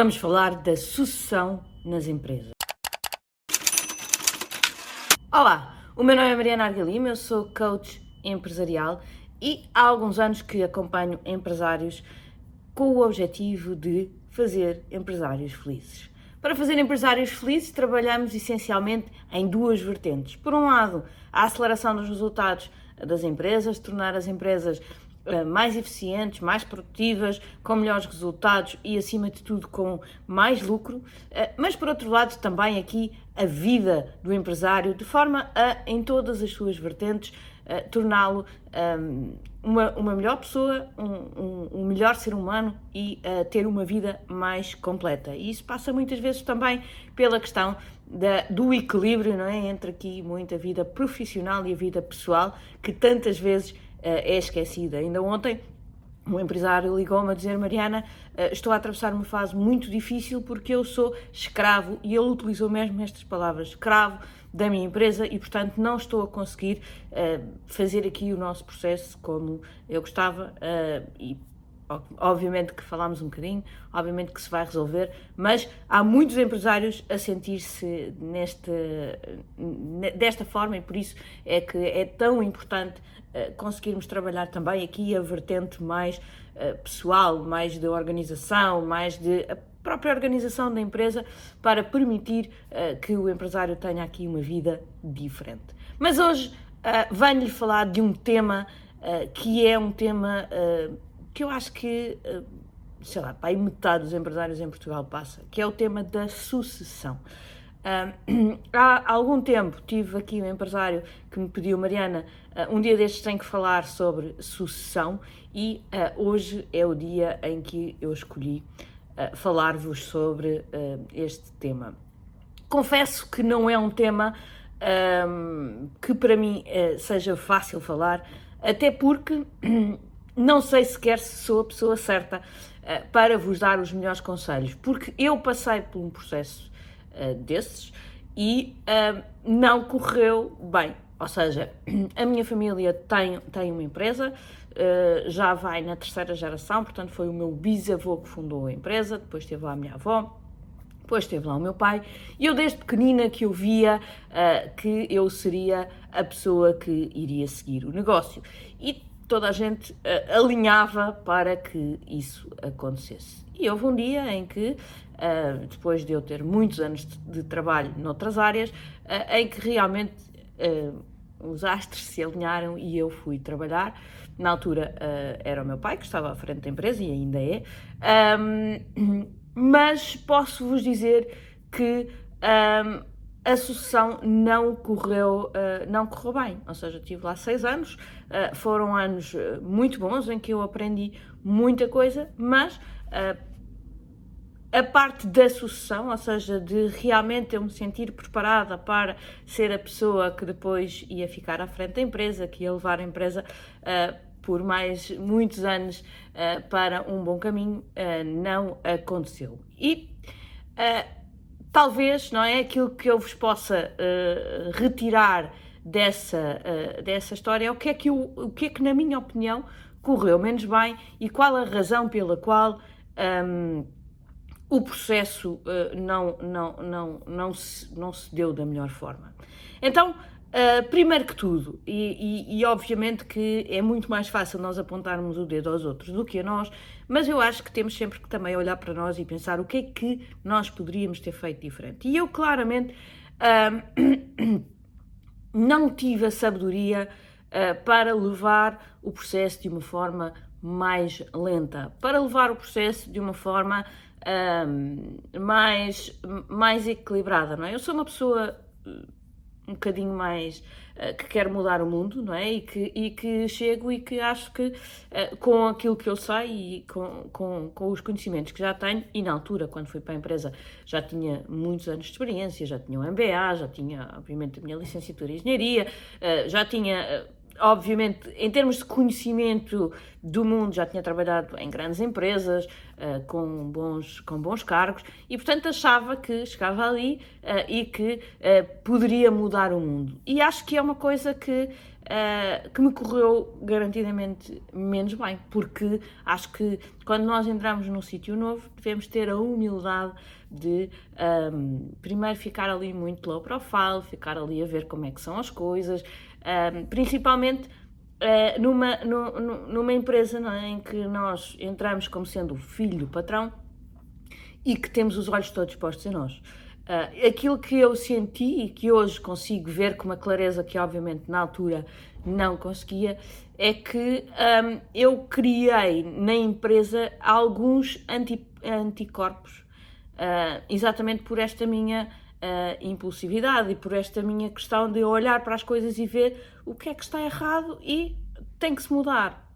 vamos falar da sucessão nas empresas. Olá, o meu nome é Mariana Argalima, eu sou coach empresarial e há alguns anos que acompanho empresários com o objetivo de fazer empresários felizes. Para fazer empresários felizes, trabalhamos essencialmente em duas vertentes. Por um lado, a aceleração dos resultados das empresas, tornar as empresas mais eficientes, mais produtivas, com melhores resultados e, acima de tudo, com mais lucro, eh, mas por outro lado, também aqui a vida do empresário, de forma a, em todas as suas vertentes, eh, torná-lo um, uma, uma melhor pessoa, um, um, melhor ser humano e uh, ter uma vida mais completa. E isso passa muitas vezes também pela questão da, do equilíbrio não é? entre aqui muita vida profissional e a vida pessoal, que tantas vezes é esquecida. Ainda ontem um empresário ligou-me a dizer: Mariana, eh, estou a atravessar uma fase muito difícil porque eu sou escravo, e ele utilizou mesmo estas palavras: escravo da minha empresa, e portanto não estou a conseguir uh, fazer aqui o nosso processo como eu gostava. E obviamente que falámos um bocadinho, obviamente que se vai resolver, mas há muitos empresários a sentir-se desta forma e por isso é que é tão importante uh, conseguirmos trabalhar também aqui a vertente mais uh, pessoal, mais de organização, mais de própria organização da empresa para permitir uh, que o empresário tenha aqui uma vida diferente. Mas hoje uh, venho-lhe falar de um tema que é um tema que eu acho que, eh, sei lá, aí metade dos empresários em Portugal passa, que é o tema da sucessão. Uh, há algum tempo tive aqui um empresário que me pediu, Mariana, uh, um dia destes tem que falar sobre sucessão e uh, hoje é o dia em que eu escolhi falar-vos sobre este tema. Confesso que não é um tema que para mim seja fácil falar, até porque não sei sequer se sou a pessoa certa uh, para vos dar os melhores conselhos, porque eu passei por um processo uh, desses e uh, não correu bem. Ou seja, a minha família tem, tem uma empresa, já vai na terceira geração, portanto, foi o meu bisavô que fundou a empresa, depois teve lá a minha avó, depois teve lá o meu pai, e eu desde pequenina que eu via uh, que eu seria a pessoa que iria seguir o negócio. E toda a gente uh, alinhava para que isso acontecesse. E houve um dia em que, uh, depois de eu ter muitos anos de, de trabalho noutras áreas, uh, em que realmente os astros se alinharam e eu fui trabalhar. Na altura era o meu pai que estava à frente da empresa e ainda é, um, mas posso vos dizer que um, a sucessão não correu, uh, não correu bem. Ou seja, tive lá seis anos, uh, foram anos eh, muito bons em que eu aprendi muita coisa, mas a parte da sucessão, ou seja, de realmente eu me sentir preparada para ser a pessoa que depois ia ficar à frente da empresa, que ia levar a empresa por mais muitos anos para um bom caminho, não aconteceu. E talvez, não é? Aquilo que eu vos possa uh, retirar dessa, uh, dessa história é o que é que, eu, o que é que, na minha opinião, correu menos bem e qual a razão pela qual um, ehm, o processo uh, não, não, não, não, se, não se deu da melhor forma. Então, Uh, primeiro que tudo, e, e, e, obviamente que é muito mais fácil nós apontarmos o dedo aos outros do que a nós, mas eu acho que temos sempre que também olhar para nós e pensar o que é que nós poderíamos ter feito diferente. E eu claramente uh, não tive a sabedoria uh, para levar o processo de uma forma mais lenta, para levar o processo de uma forma mais, mais equilibrada, não é? Eu sou uma pessoa um bocadinho mais uh, que quer mudar o mundo, não é? E que, e que chego e que acho que uh, com aquilo que eu sei e com, com, com os conhecimentos que já tenho, e na altura, quando fui para a empresa, já tinha muitos anos de experiência, já tinha um MBA, já tinha, obviamente, a minha licenciatura em engenharia, uh, já tinha obviamente, em termos de conhecimento do mundo, já tinha trabalhado em grandes empresas, uh, com, bons, com bons cargos, e portanto achava que chegava ali uh, e que uh, poderia mudar o mundo. E acho que é uma coisa que que me correu garantidamente menos bem, porque acho que quando nós entramos num sítio novo devemos ter a humildade de um, primeiro ficar ali muito low profile, ficar ali a ver como é que são as coisas, um, principalmente uh, numa, no, numa empresa é, em que nós entramos como sendo o filho do patrão e que temos os olhos todos postos em nós. Uh, aquilo que eu senti e que hoje consigo ver com uma clareza que, obviamente, na altura não conseguia, é que um, eu criei na empresa alguns anti, anticorpos, uh, exatamente por esta minha uh, impulsividade e por esta minha questão de olhar para as coisas e ver o que é que está errado e tem que se mudar.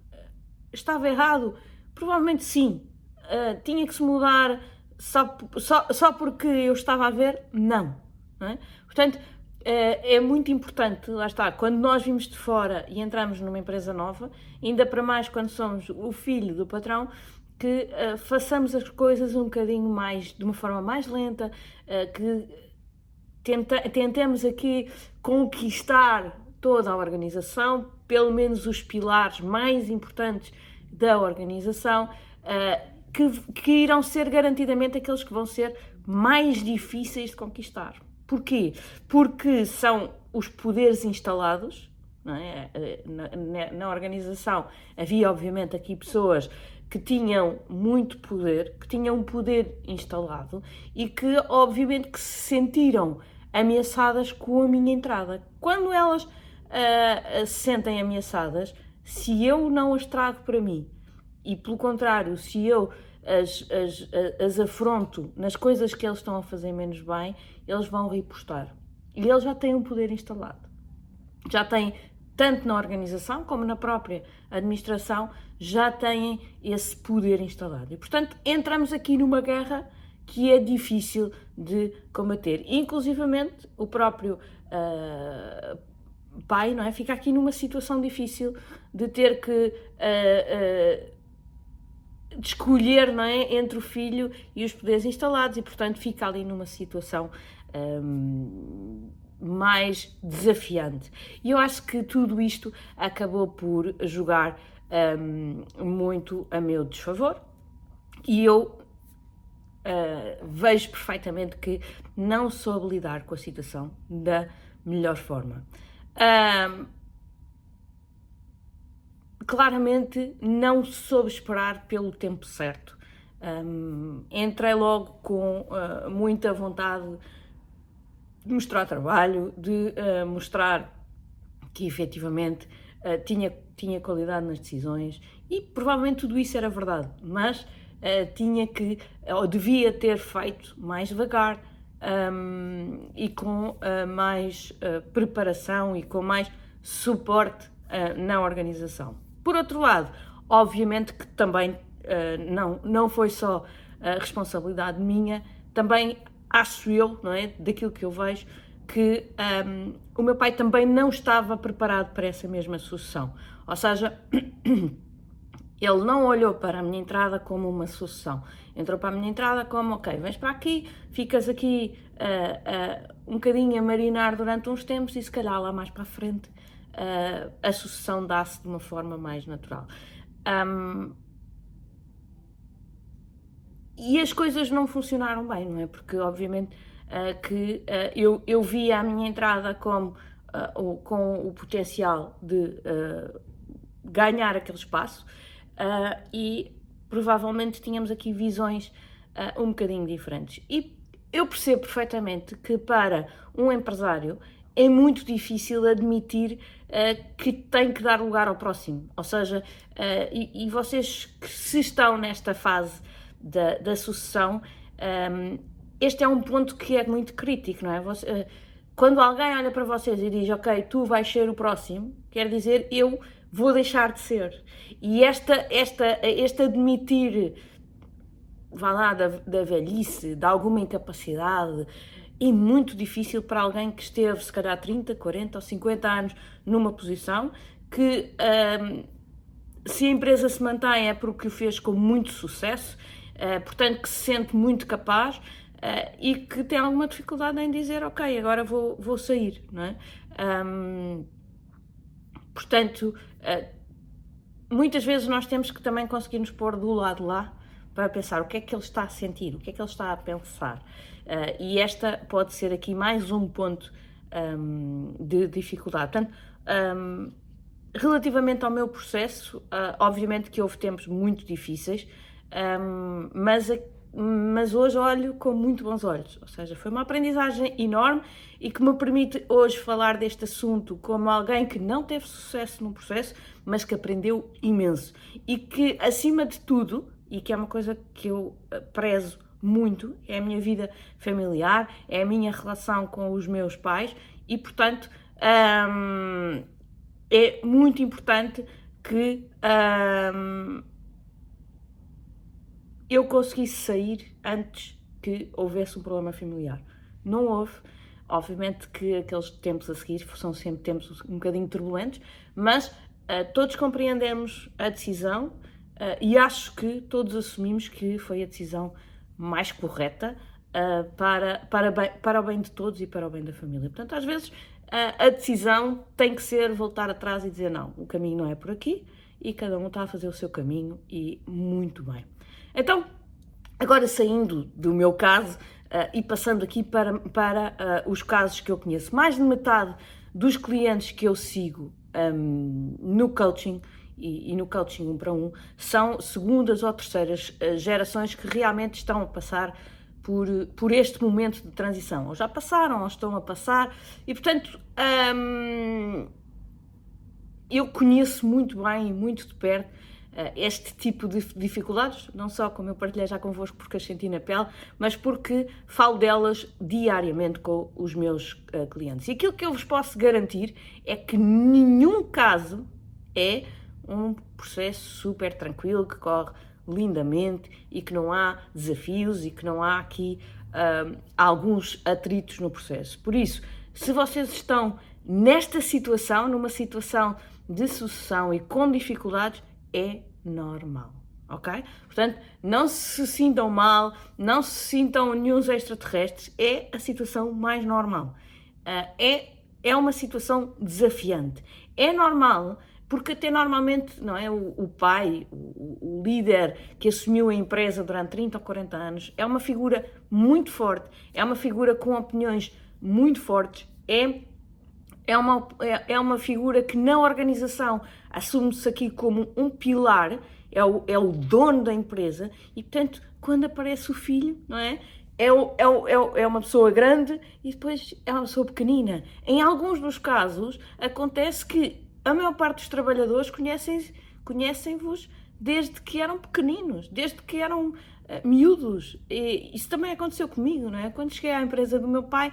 Estava errado? Provavelmente sim. tinha que se mudar só, só, só porque eu estava a ver, não. não é? Portanto, é, é muito importante, lá está, quando nós vimos de fora e entramos numa empresa nova, ainda para mais quando somos o filho do patrão, que uh, façamos as coisas um bocadinho mais, de uma forma mais lenta, uh, que tenta, tentemos aqui conquistar toda a organização, pelo menos os pilares mais importantes da organização. Uh, que, que irão ser garantidamente aqueles que vão ser mais difíceis de conquistar. Porquê? Porque são os poderes instalados, é? na, na, na, organização havia obviamente aqui pessoas que tinham muito poder, que tinham um poder instalado e que obviamente que se sentiram ameaçadas com a minha entrada. Quando elas uh, se sentem ameaçadas, se eu não as trago para mim e pelo contrário, se eu as, as, as afronto nas coisas que eles estão a fazer menos bem, eles vão repostar. E eles já têm um poder instalado. Já têm, tanto na organização como na própria administração, já têm esse poder instalado. E, portanto, entramos aqui numa guerra que é difícil de combater. Inclusivamente, o próprio uh, pai não é? fica aqui numa situação difícil de ter que uh, uh, de escolher não é, entre o filho e os poderes instalados e, portanto, fica ali numa situação hum, mais desafiante. E eu acho que tudo isto acabou por jogar hum, muito a meu desfavor e eu uh, vejo perfeitamente que não soube lidar com a situação da melhor forma. Um, claramente não soube esperar pelo tempo certo. Um, entrei logo com uh, muita vontade de mostrar trabalho, de uh, mostrar que efetivamente uh, tinha, tinha qualidade nas decisões e provavelmente tudo isso era verdade, mas tinha que, ou devia ter feito mais devagar um, e com mais preparação e com mais suporte na organização. Por outro lado, obviamente que também uh, não, não foi só responsabilidade minha, também acho eu, não é, daquilo que eu vejo, que um, o meu pai também não estava preparado para essa mesma sucessão. Ou seja, ele não olhou para a minha entrada como uma sucessão. Entrou para a minha entrada como, ok, vens para aqui, ficas aqui uh, uh, um bocadinho a marinar durante uns tempos e se calhar lá mais para a frente uh, a sucessão dá-se de uma forma mais natural. Um, e as coisas não funcionaram bem, não é? Porque, obviamente, uh, que uh, eu, eu via a minha entrada como, o, com o potencial de ganhar aquele espaço e provavelmente tínhamos aqui visões um bocadinho diferentes. E eu percebo perfeitamente que para um empresário é muito difícil admitir uh, que tem que dar lugar ao próximo. Ou seja, uh, e, e, vocês que se estão nesta fase da, da sucessão, um, este é um ponto que é muito crítico, não é? Você, uh, quando alguém olha para vocês e diz, ok, tu vais ser o próximo, quer dizer, eu vou deixar de ser. E esta, esta, este admitir, vá lá, da, da velhice, de alguma incapacidade, e muito difícil para alguém que esteve, se calhar, 30, 40 ou 50 anos numa posição que, um, se a empresa se mantém, é porque o fez com muito sucesso, uh, portanto, que se sente muito capaz. Uh, e que tem alguma dificuldade em dizer, ok, agora vou, vou sair, não é? Um, portanto, muitas vezes nós temos que também conseguir nos pôr do lado lá para pensar o que é que ele está a sentir, o que é que ele está a pensar. Uh, e esta pode ser aqui mais um ponto um, de dificuldade. Portanto, um, relativamente ao meu processo, uh, obviamente que houve tempos muito difíceis, um, mas, mas hoje olho com muito bons olhos. Ou seja, foi uma aprendizagem enorme e que me permite hoje falar deste assunto como alguém que não teve sucesso no processo, mas que aprendeu imenso. E que, acima de tudo, e que é uma coisa que eu ah, prezo muito, é a minha vida familiar, é a minha relação com os meus pais e, portanto, hum, é muito importante que hum, eu conseguisse sair antes que houvesse um problema familiar. Não houve. Obviamente que aqueles tempos a seguir são sempre tempos um bocadinho turbulentos, mas uh, todos compreendemos a decisão uh, e acho que todos assumimos que foi a decisão mais correta uh, para, para, bem, para o bem de todos e para o bem da família. Portanto, às vezes a decisão tem que ser voltar atrás e dizer não, o caminho não é por aqui e cada um está a fazer o seu caminho e muito bem. Então, agora saindo do meu caso uh, e passando aqui para, para uh, os casos que eu conheço, mais de metade dos clientes que eu sigo um, no coaching e, e, no coaching um para um são segundas ou terceiras uh, gerações que realmente estão a passar por, por este momento de transição. Ou já passaram, ou estão a passar, e portanto hum, eu conheço muito bem e muito de perto este tipo de dificuldades, não só como eu partilhei já convosco porque as senti na pele, mas porque falo delas diariamente com os meus uh, clientes. E aquilo que eu vos posso garantir é que nenhum caso é um processo super tranquilo que corre lindamente e que não há desafios e que não há aqui alguns atritos no processo. Por isso, se vocês estão nesta situação, numa situação de sucessão e com dificuldades, é normal. Ok? Portanto, não se sintam mal, não se sintam nenhum extraterrestres, é a situação mais normal. Uh, é, é uma situação desafiante. É normal porque até normalmente não é o, o pai, o, o, líder que assumiu a empresa durante 30 ou 40 anos, é uma figura muito forte, é uma figura com opiniões muito fortes, é, é, uma, é, é uma figura que na organização assume-se aqui como um pilar, é o, é o dono da empresa e, portanto, quando aparece o filho, não é? É, é, o, é uma pessoa grande e depois é uma pessoa pequenina. Em alguns dos casos, acontece que a maior parte dos trabalhadores conhecem-vos conhecem desde que eram pequeninos, desde que eram uh, miúdos. E isso também aconteceu comigo, não é? Quando cheguei à empresa do meu pai,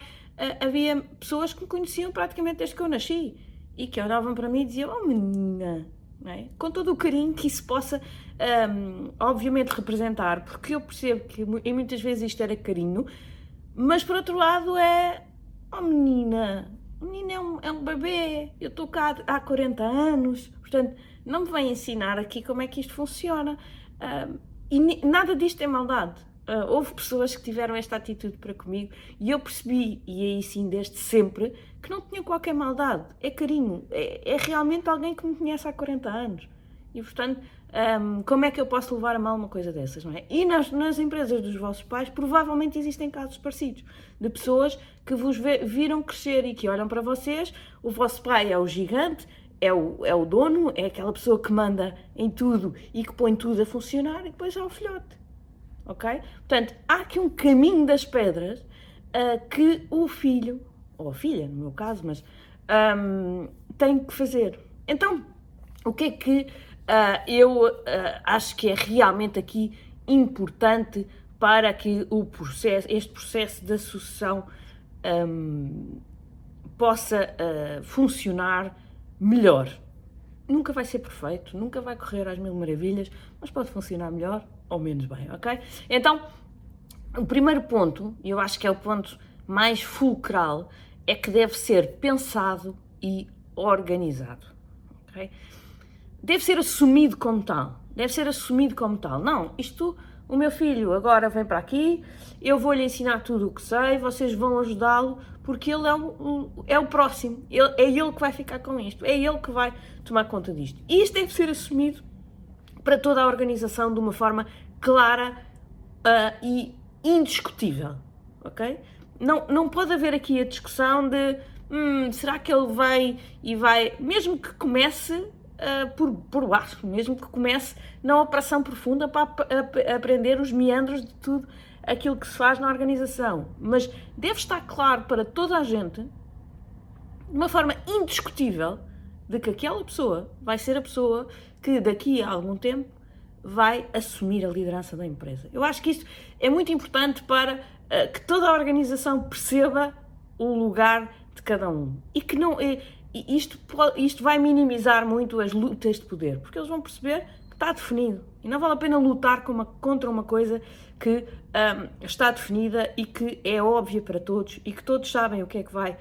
havia pessoas que me conheciam praticamente desde que eu nasci e que olhavam para mim e diziam: Oh menina, é? com todo o carinho que isso possa, um, ehm, obviamente, representar, porque eu percebo que e muitas vezes isto era carinho, mas por outro lado é: Oh menina, o menino é um, é um bebê, eu estou cá há 40 anos, portanto, não me vem ensinar aqui como é que isto funciona. Uh, e nada disto é maldade. Uh, houve pessoas que tiveram esta atitude para comigo e eu percebi, e aí sim desde sempre, que não tinha qualquer maldade. É carinho. É, é realmente alguém que me conhece há 40 anos. E portanto, um, como é que eu posso levar a mal uma coisa dessas, não é? E nas, nas empresas dos vossos pais, provavelmente existem casos parecidos de pessoas que vos viram crescer e que olham para vocês. O vosso pai é o gigante, é o, é o dono, é aquela pessoa que manda em tudo e que põe tudo a funcionar, e depois há o filhote. Ok? Portanto, há aqui um caminho das pedras uh, que o filho, ou a filha, no meu caso, mas um, tem que fazer. Então, o que é que uh, eu uh, acho que é realmente aqui importante para que o processo, este processo da sucessão um, possa funcionar melhor. Nunca vai ser perfeito, nunca vai correr às mil maravilhas, mas pode funcionar melhor ou menos bem, ok? Então, o primeiro ponto, e eu acho que é o ponto mais fulcral, é que deve ser pensado e organizado, ok? deve ser assumido como tal. Deve ser assumido como tal. Não, isto o meu filho agora vem para aqui, eu vou-lhe ensinar tudo o que sei, vocês vão ajudá-lo, porque ele é o, é o próximo, ele, é ele que vai ficar com isto, é ele que vai tomar conta disto. E isto deve ser assumido para toda a organização de uma forma clara uh, e indiscutível, ok? Não, não pode haver aqui a discussão de hum, será que ele vai e vai, mesmo que comece uh, por, por baixo, mesmo que comece na operação profunda para ap aprender os meandros de tudo aquilo que se faz na organização. Mas deve estar claro para toda a gente, de uma forma indiscutível, de que aquela pessoa vai ser a pessoa que daqui a algum tempo vai assumir a liderança da empresa. Eu acho que isto é muito importante para uh, que toda a organização perceba o lugar de cada um e que não e, isto isto vai minimizar muito as lutas de poder porque eles vão perceber que está definido e não vale a pena lutar uma, contra uma coisa que um, está definida e que é óbvia para todos e que todos sabem o que é que vai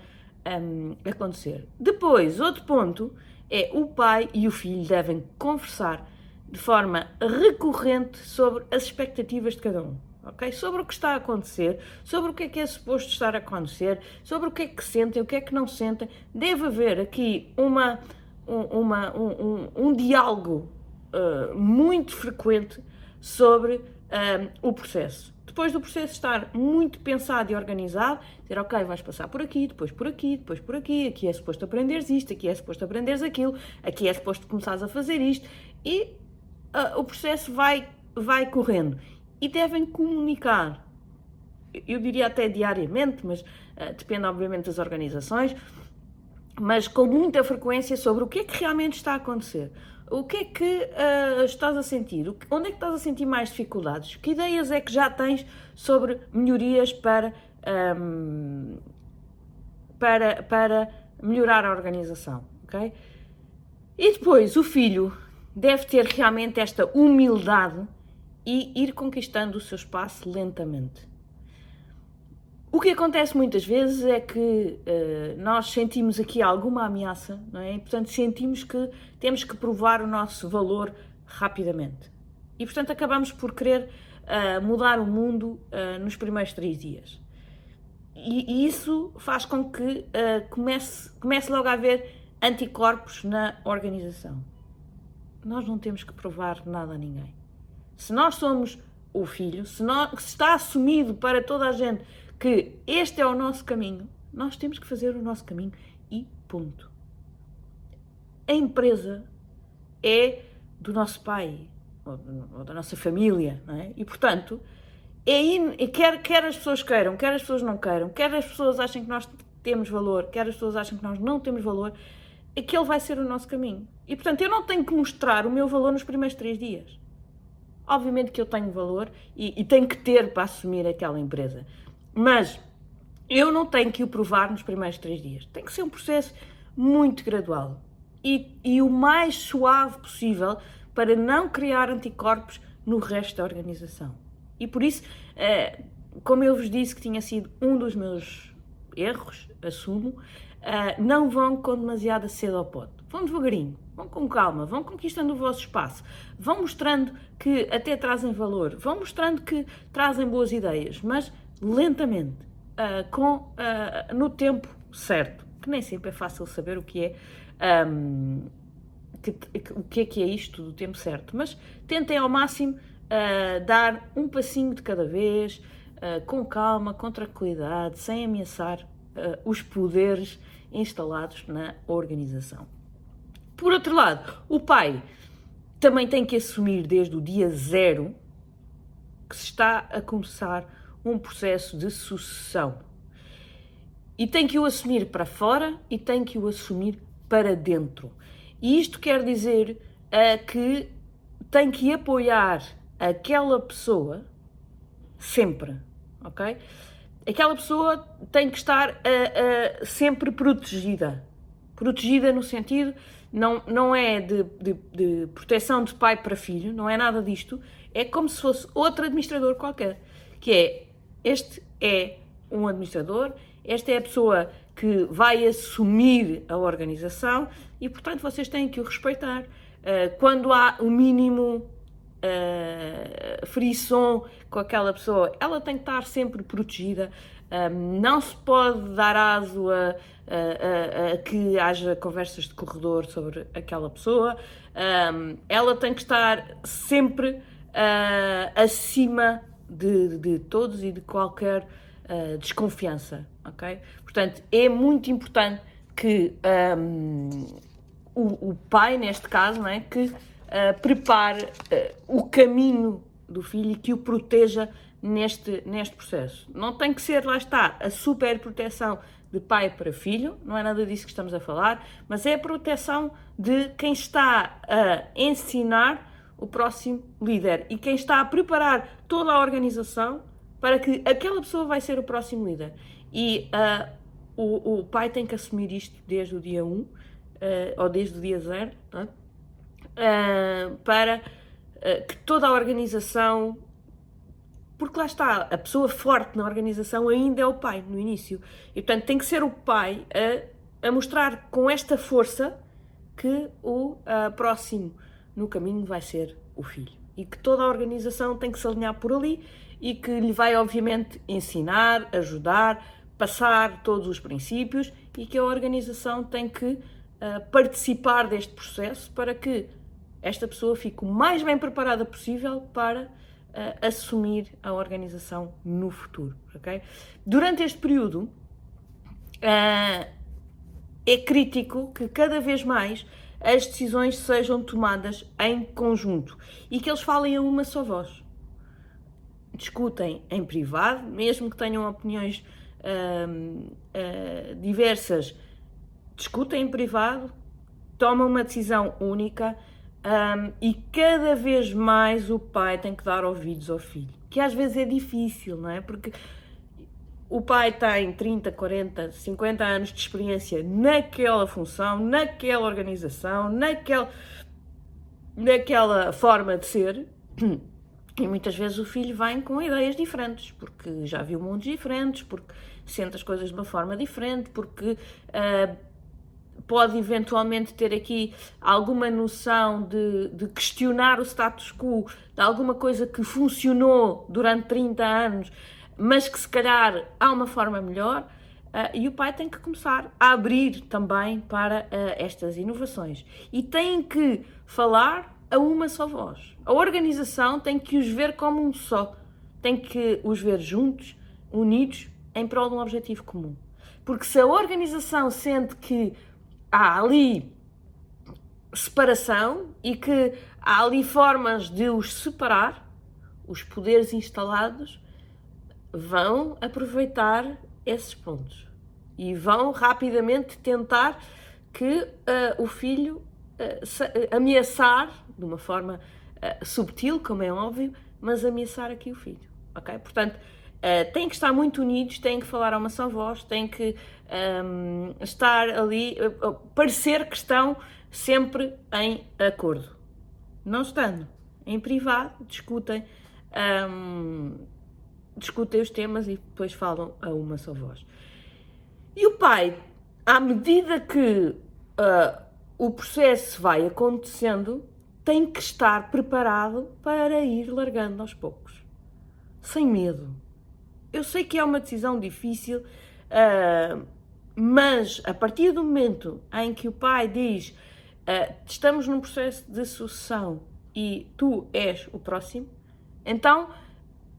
um, acontecer. Depois, outro ponto é o pai e o filho devem conversar de forma recorrente sobre as expectativas de cada um. Okay? Sobre o que está a acontecer, sobre o que é que é suposto estar a acontecer, sobre o que é que sentem, o que é que não sentem. Deve haver aqui uma, uma, um, um, um diálogo uh, muito frequente sobre o processo. Depois do processo estar muito pensado e organizado, dizer, ok, vais passar por aqui, depois por aqui, depois por aqui, aqui é suposto aprenderes isto, aqui é suposto aprenderes aquilo, aqui é suposto começares a fazer isto, e uh, o processo vai, vai correndo. E devem comunicar, eu diria até diariamente, mas uh, depende obviamente das organizações, mas com muita frequência sobre o que é que realmente está a acontecer. O que é que uh, estás a sentir? Onde é que estás a sentir mais dificuldades? Que ideias é que já tens sobre melhorias para, um, para, para melhorar a organização? Okay? E depois, o filho deve ter realmente esta humildade e ir conquistando o seu espaço lentamente. O que acontece muitas vezes é que uh, nós sentimos aqui alguma ameaça, não é? E, portanto, sentimos que temos que provar o nosso valor rapidamente. E, portanto, acabamos por querer uh, mudar o mundo uh, nos primeiros três dias. E, e isso faz com que comece, comece logo a haver anticorpos na organização. Nós não temos que provar nada a ninguém. Se nós somos o filho, se, nós, se está assumido para toda a gente que este é o nosso caminho, nós temos que fazer o nosso caminho e ponto. A empresa é do nosso pai ou, da nossa família, é? E portanto, é in, quer, quer as pessoas queiram, quer as pessoas não queiram, quer as pessoas achem que nós temos valor, quer as pessoas achem que nós não temos valor, aquele vai ser o nosso caminho. E portanto, eu não tenho que mostrar o meu valor nos primeiros três dias. Obviamente que eu tenho valor e, e tenho que ter para assumir aquela empresa. Mas eu não tenho que o provar nos primeiros três dias. Tem que ser um processo muito gradual e, e o mais suave possível para não criar anticorpos no resto da organização. E por isso, eh, como eu vos disse que tinha sido um dos meus erros, assumo, eh, não vão com demasiada cedo ao pote. Vão devagarinho, vão com calma, vão conquistando o vosso espaço, vão mostrando que até trazem valor, vão mostrando que trazem boas ideias, mas lentamente, uh, com, uh, no tempo certo, que nem sempre é fácil saber o que é, um, que, que, o que é que é isto do tempo certo, mas tentem ao máximo uh, dar um passinho de cada vez, com calma, com tranquilidade, sem ameaçar os poderes instalados na organização. Por outro lado, o pai também tem que assumir desde o dia zero que se está a começar um processo de sucessão. E tem que o assumir para fora e tem que o assumir para dentro. E isto quer dizer uh, que tem que apoiar aquela pessoa sempre, ok? Aquela pessoa tem que estar uh, uh, sempre protegida. Protegida no sentido, não, não é de, de, de proteção de pai para filho, não é nada disto. É como se fosse outro administrador qualquer, que é este é um administrador, esta é a pessoa que vai assumir a organização e, portanto, vocês têm que o respeitar. Uh, quando há o mínimo uh, frisson com aquela pessoa, ela tem que estar sempre protegida. Um, não se pode dar aso a, a, a, a, que haja conversas de corredor sobre aquela pessoa. Ela tem que estar sempre uh, acima de, de, todos e de qualquer uh, desconfiança, ok? Portanto, é muito importante que um, o, o, pai, neste caso, não é, que uh, prepare o caminho do filho e que o proteja neste, neste processo. Não tem que ser, lá está, a super proteção de pai para filho, não é nada disso que estamos a falar, mas é a proteção de quem está a ensinar o próximo líder e quem está a preparar toda a organização para que aquela pessoa vai ser o próximo líder. E uh, o, o, pai tem que assumir isto desde o dia 1 uh, ou desde o dia 0 uh, para que toda a organização porque lá está, a pessoa forte na organização ainda é o pai, no início. E portanto tem que ser o pai a, a mostrar com esta força que o próximo no caminho vai ser o filho. E que toda a organização tem que se alinhar por ali e que lhe vai, obviamente, ensinar, ajudar, passar todos os princípios e que a organização tem que uh, participar deste processo para que esta pessoa fique o mais bem preparada possível para uh, assumir a organização no futuro. Okay? Durante este período, uh, é crítico que cada vez mais as decisões sejam tomadas em conjunto e que eles falem a uma só voz. Discutem em privado, mesmo que tenham opiniões uh, uh, diversas, discutem em privado, tomam uma decisão única um, e cada vez mais o pai tem que dar ouvidos ao filho, que às vezes é difícil, não é? Porque o pai tem 30, 40, 50 anos de experiência naquela função, naquela organização, naquela, naquela forma de ser. E muitas vezes o filho vem com ideias diferentes, porque já viu mundos diferentes, porque sente as coisas de uma forma diferente, porque uh, pode eventualmente ter aqui alguma noção de, de, questionar o status quo, de alguma coisa que funcionou durante 30 anos, mas que se calhar há uma forma melhor. Uh, e o pai tem que começar a abrir também para uh, estas inovações. E tem que falar a uma só voz. A organização tem que os ver como um só, tem que os ver juntos, unidos, em prol de um objetivo comum. Porque se a organização sente que há ali separação e que há ali formas de os separar, os poderes instalados vão aproveitar esses pontos e vão rapidamente tentar que uh, o filho uh, ameaçar de uma forma uh, subtil, como é óbvio, mas ameaçar aqui o filho, ok? Portanto, uh, têm que estar muito unidos, têm que falar a uma só voz, têm que um, estar ali, uh, parecer que estão sempre em acordo. Não estando em privado, discutem, um, discutem os temas e depois falam a uma só voz. E o pai, à medida que uh, o processo vai acontecendo, tem que estar preparado para ir largando aos poucos, sem medo. Eu sei que é uma decisão difícil, uh, mas a partir do momento em que o pai diz uh, estamos num processo de sucessão e tu és o próximo, então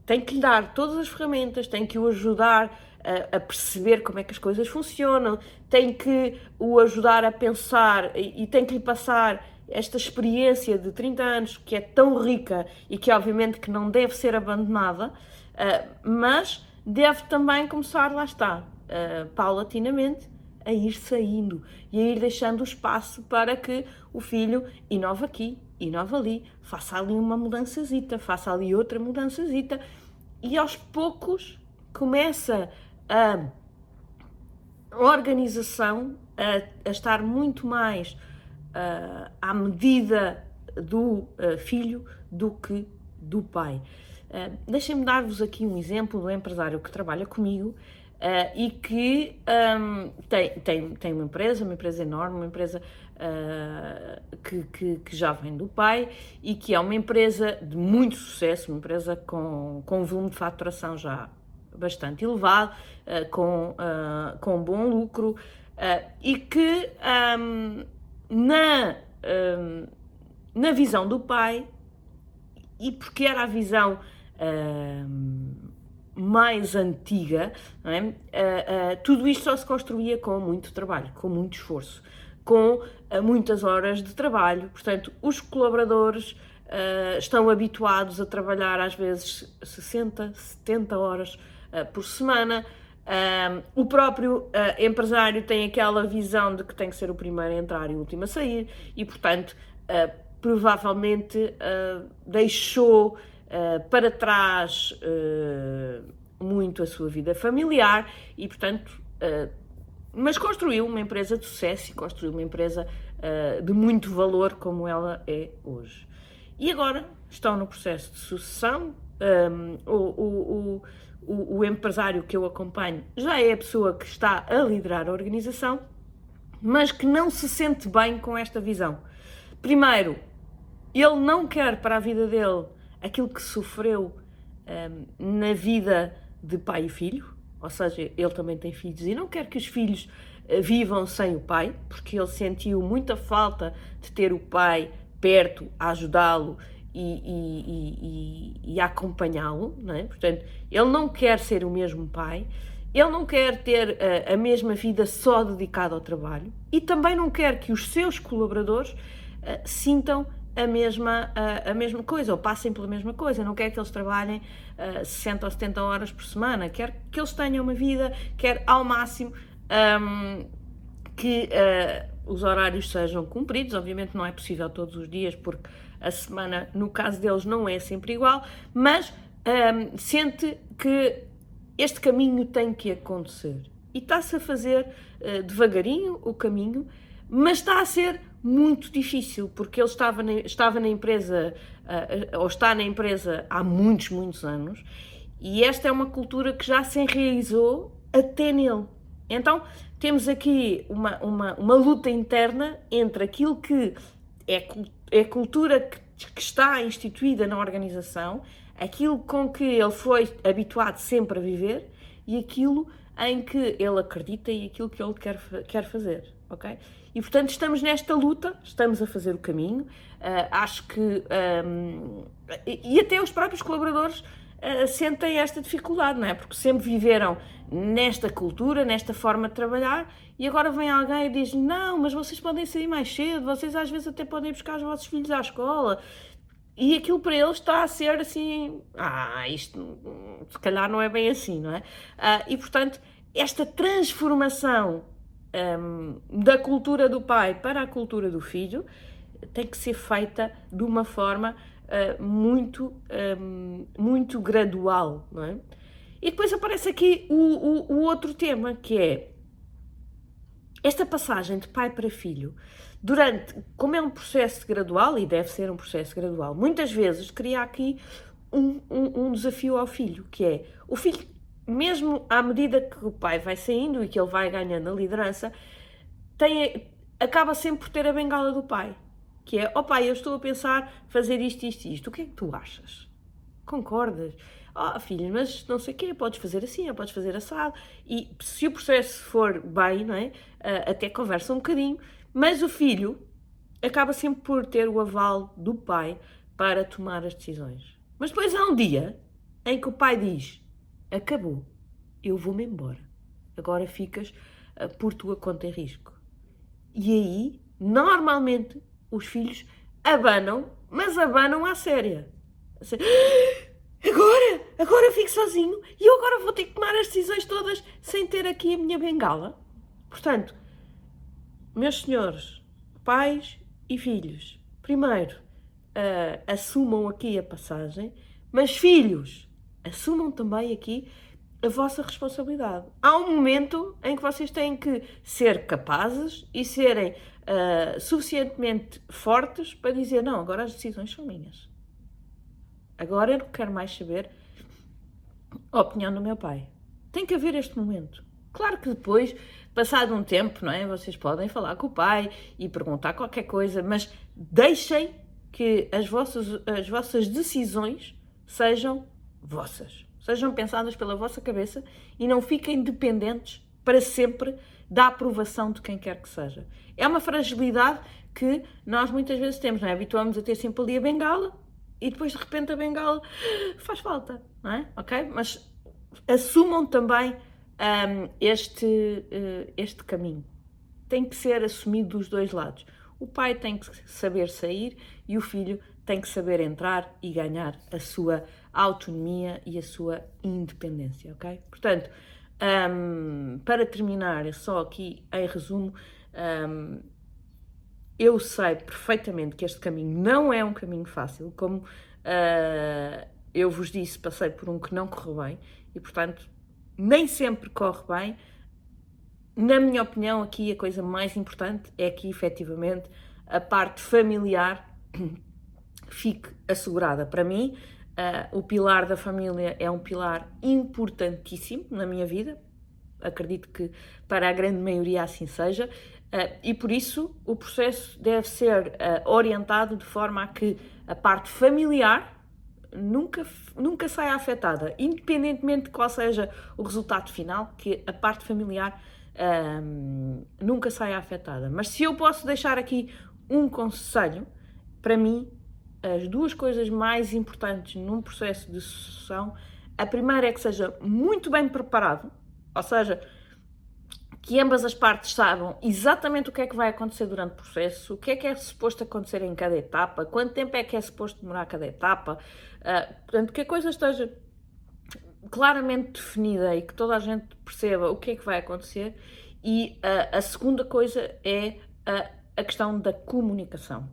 tem que lhe dar todas as ferramentas, tem que o ajudar a, a, perceber como é que as coisas funcionam, tem que o ajudar a pensar e, e tem que lhe passar esta experiência de 30 anos que é tão rica e que obviamente que não deve ser abandonada, uh, mas deve também começar, lá está, uh, paulatinamente, a ir saindo e a ir deixando espaço para que o filho inove aqui, inove ali, faça ali uma mudançazita, faça ali outra mudançazita e aos poucos começa a organização a, a estar muito mais uh, à medida do uh, filho do que do pai. Uh, Deixem-me dar-vos aqui um exemplo do empresário que trabalha comigo uh, e que um, tem, tem, tem uma empresa, uma empresa enorme, uma empresa uh, que, que, que, já vem do pai e que é uma empresa de muito sucesso, uma empresa com, com um volume de faturação já bastante elevado, uh, com, com bom lucro e que um, na, um, na visão do pai, e porque era a visão mais antiga, é? uh, uh, tudo isto só se construía com muito trabalho, com muito esforço, com uh, muitas horas de trabalho. Portanto, os colaboradores estão habituados a trabalhar às vezes 60, 70 horas por semana. o próprio empresário tem aquela visão de que tem que ser o primeiro a entrar e o último a sair, e portanto, provavelmente deixou uh, para trás uh, muito a sua vida familiar e, portanto, uh, mas construiu uma empresa de sucesso e construiu uma empresa de muito valor como ela é hoje. E agora estão no processo de sucessão. Um, o, o, o, o empresário que eu acompanho já é a pessoa que está a liderar a organização, mas que não se sente bem com esta visão. Primeiro, ele não quer para a vida dele aquilo que sofreu um, na vida de pai e filho, ou seja, ele também tem filhos e não quer que os filhos uh, vivam sem o pai, porque ele sentiu muita falta de ter o pai perto a ajudá-lo e, e, e, e acompanhá-lo, é? Portanto, ele não quer ser o mesmo pai, ele não quer ter uh, a mesma vida só dedicada ao trabalho e também não quer que os seus colaboradores uh, sintam a mesma, a, a, mesma coisa, ou passem pela mesma coisa. Não quer que eles trabalhem uh, 60 ou 70 horas por semana, quer que eles tenham uma vida, quer ao máximo um, que uh, os horários sejam cumpridos. Obviamente não é possível todos os dias, porque a semana, no caso deles, não é sempre igual, mas um, sente que este caminho tem que acontecer. E está-se a fazer uh, devagarinho o caminho, mas está a ser muito difícil, porque ele estava na, estava na empresa, uh, ou está na empresa há muitos, muitos anos, e esta é uma cultura que já se enraizou até nele. Então, temos aqui uma, uma, uma luta interna entre aquilo que é, é cultura que, que está instituída na organização, aquilo com que ele foi habituado sempre a viver e aquilo em que ele acredita e aquilo que ele quer, quer fazer, ok? E portanto estamos nesta luta, estamos a fazer o caminho. Uh, acho que um, e, até os próprios colaboradores uh, sentem esta dificuldade, não é? Porque sempre viveram nesta cultura, nesta forma de trabalhar, e agora vem alguém e diz: Não, mas vocês podem sair mais cedo, vocês às vezes até podem buscar os vossos filhos à escola. E aquilo para eles está a ser assim: Ah, isto se calhar não é bem assim, não é? Uh, e portanto, esta transformação um, da cultura do pai para a cultura do filho tem que ser feita de uma forma uh, muito, um, muito gradual, não é? E depois aparece aqui o, o, o outro tema, que é esta passagem de pai para filho, durante, como é um processo gradual, e deve ser um processo gradual, muitas vezes cria aqui um, um, um desafio ao filho, que é o filho mesmo à medida que o pai vai saindo e que ele vai ganhando a liderança, tem, acaba sempre por ter a bengala do pai. Que é, ó oh pai, eu estou a pensar fazer isto, isto e isto. O que é que tu achas? Concordas? Oh filho, mas não sei o quê, podes fazer assim, ou podes fazer assado. E se o processo for bem, não é? Uh, até conversa um bocadinho. Mas o filho acaba sempre por ter o aval do pai para tomar as decisões. Mas depois há um dia em que o pai diz: acabou, eu vou-me embora. Agora ficas uh, por tua conta em risco. E aí, normalmente, os filhos abanam, mas abanam à séria. Assim, ah, agora, agora fico sozinho e eu agora vou ter que tomar as decisões todas sem ter aqui a minha bengala. Portanto, meus senhores, pais e filhos, primeiro, uh, assumam aqui a passagem, mas filhos, assumam também aqui a vossa responsabilidade. Há um momento em que vocês têm que ser capazes e serem uh, suficientemente fortes para dizer: não, agora as decisões são minhas. Agora eu não quero mais saber a opinião do meu pai. tem que haver este momento. Claro que depois, passado um tempo, não é? Vocês podem falar com o pai e perguntar qualquer coisa, mas deixem que as vossas, as vossas decisões sejam vossas. Sejam pensadas pela vossa cabeça e não fiquem dependentes para sempre da aprovação de quem quer que seja. É uma fragilidade que nós muitas vezes temos, não é? Habituamos a ter sempre ali a bengala e depois de repente a bengala faz falta, não é? Ok? Mas assumam também um, este, uh, este caminho. Tem que ser assumido dos dois lados. O pai tem que saber sair e o filho tem que saber entrar e ganhar a sua autonomia e a sua independência, ok? Portanto, um, para terminar, só aqui em resumo, um, eu sei perfeitamente que este caminho não é um caminho fácil, como uh, eu vos disse, passei por um que não correu bem e, portanto, nem sempre corre bem. Na minha opinião, aqui a coisa mais importante é que efetivamente a parte familiar fique assegurada. Para mim, uh, o pilar da família é um pilar importantíssimo na minha vida. Acredito que para a grande maioria assim seja. Uh, e por isso o processo deve ser uh, orientado de forma a que a parte familiar nunca, nunca saia afetada, independentemente de qual seja o resultado final, que a parte familiar nunca saia afetada. Mas se eu posso deixar aqui um conselho, para mim, as duas coisas mais importantes num processo de sucessão, a primeira é que seja muito bem preparado, ou seja, que ambas as partes saibam exatamente o que é que vai acontecer durante o processo, o que é que é suposto acontecer em cada etapa, quanto tempo é que é suposto demorar cada etapa, uh, portanto, que a coisa esteja claramente definida e que toda a gente perceba o que é que vai acontecer. E uh, a segunda coisa é a, a questão da comunicação.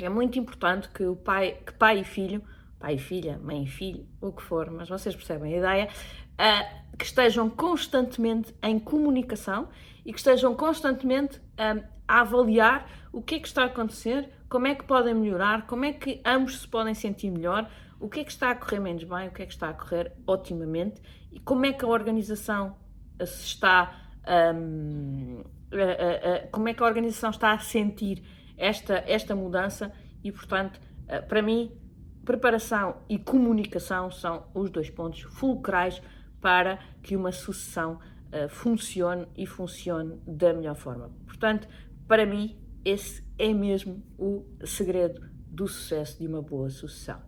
É muito importante que o pai, que pai e filho, pai e filha, mãe e filho, o que for, mas vocês percebem a ideia, uh, que estejam constantemente em comunicação e que estejam constantemente uh, a avaliar o que é que está a acontecer, como é que podem melhorar, como é que ambos se podem sentir melhor, o que é que está a correr menos bem, o que é que está a correr otimamente e como é que a organização se está. Um, como é que a organização está a sentir esta, esta mudança e, portanto, para mim, preparação e comunicação são os dois pontos fulcrais para que uma sucessão uh, funcione e funcione da melhor forma. Portanto, para mim, esse é mesmo o segredo do sucesso de uma boa sucessão.